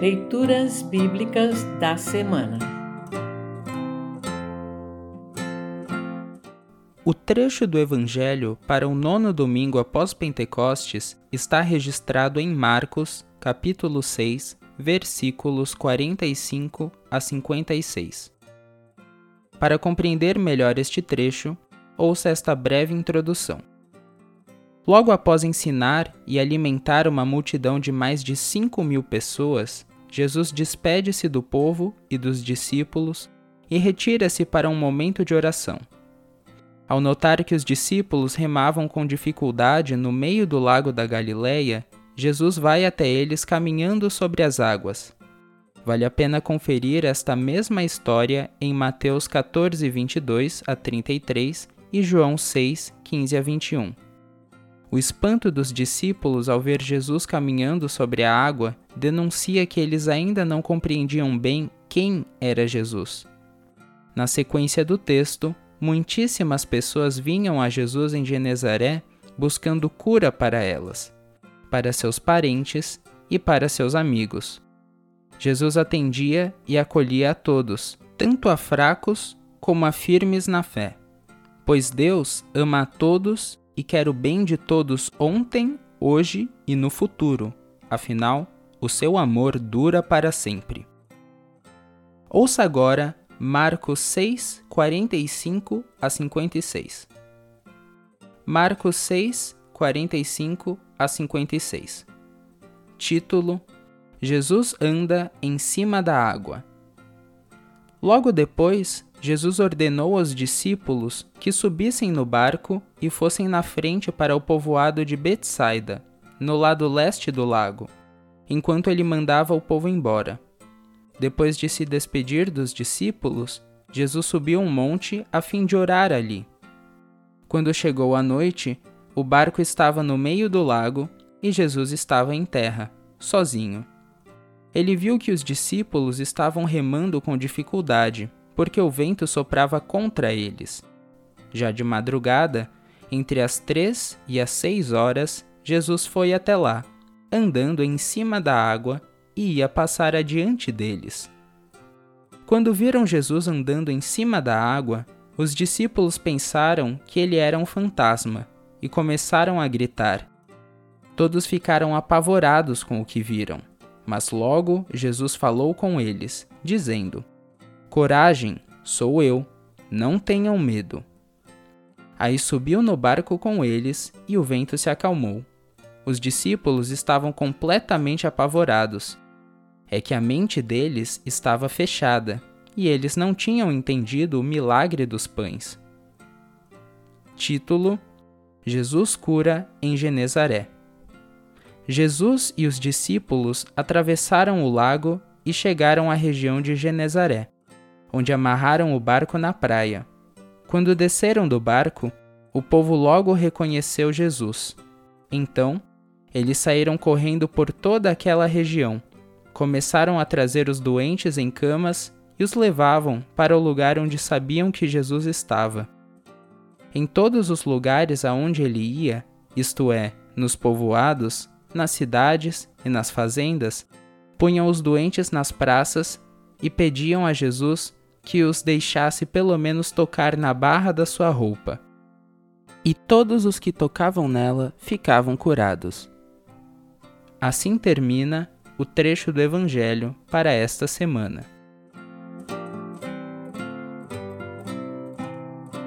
Leituras Bíblicas da Semana O trecho do Evangelho para o nono domingo após Pentecostes está registrado em Marcos, capítulo 6, versículos 45 a 56. Para compreender melhor este trecho, ouça esta breve introdução. Logo após ensinar e alimentar uma multidão de mais de cinco mil pessoas, Jesus despede-se do povo e dos discípulos e retira-se para um momento de oração. Ao notar que os discípulos remavam com dificuldade no meio do lago da Galileia, Jesus vai até eles caminhando sobre as águas. Vale a pena conferir esta mesma história em Mateus 14, 22 a 33 e João 6, 15 a 21. O espanto dos discípulos ao ver Jesus caminhando sobre a água denuncia que eles ainda não compreendiam bem quem era Jesus. Na sequência do texto, muitíssimas pessoas vinham a Jesus em Genezaré buscando cura para elas, para seus parentes e para seus amigos. Jesus atendia e acolhia a todos, tanto a fracos como a firmes na fé. Pois Deus ama a todos e quer o bem de todos ontem, hoje e no futuro. Afinal, o seu amor dura para sempre. Ouça agora Marcos 6, 45 a 56. Marcos 6, 45 a 56. Título: Jesus anda em cima da água. Logo depois, Jesus ordenou aos discípulos que subissem no barco e fossem na frente para o povoado de Betsaida, no lado leste do lago, enquanto ele mandava o povo embora. Depois de se despedir dos discípulos, Jesus subiu um monte a fim de orar ali. Quando chegou a noite, o barco estava no meio do lago e Jesus estava em terra, sozinho. Ele viu que os discípulos estavam remando com dificuldade porque o vento soprava contra eles. Já de madrugada, entre as três e as seis horas, Jesus foi até lá, andando em cima da água e ia passar adiante deles. Quando viram Jesus andando em cima da água, os discípulos pensaram que ele era um fantasma e começaram a gritar. Todos ficaram apavorados com o que viram, mas logo Jesus falou com eles, dizendo: Coragem, sou eu, não tenham medo. Aí subiu no barco com eles e o vento se acalmou. Os discípulos estavam completamente apavorados. É que a mente deles estava fechada e eles não tinham entendido o milagre dos pães. Título: Jesus cura em Genezaré. Jesus e os discípulos atravessaram o lago e chegaram à região de Genezaré onde amarraram o barco na praia. Quando desceram do barco, o povo logo reconheceu Jesus. Então, eles saíram correndo por toda aquela região, começaram a trazer os doentes em camas e os levavam para o lugar onde sabiam que Jesus estava. Em todos os lugares aonde ele ia, isto é, nos povoados, nas cidades e nas fazendas, punham os doentes nas praças e pediam a Jesus que os deixasse pelo menos tocar na barra da sua roupa. E todos os que tocavam nela ficavam curados. Assim termina o trecho do Evangelho para esta semana.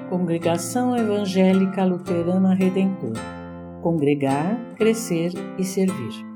Congregação Evangélica Luterana Redentor Congregar, Crescer e Servir.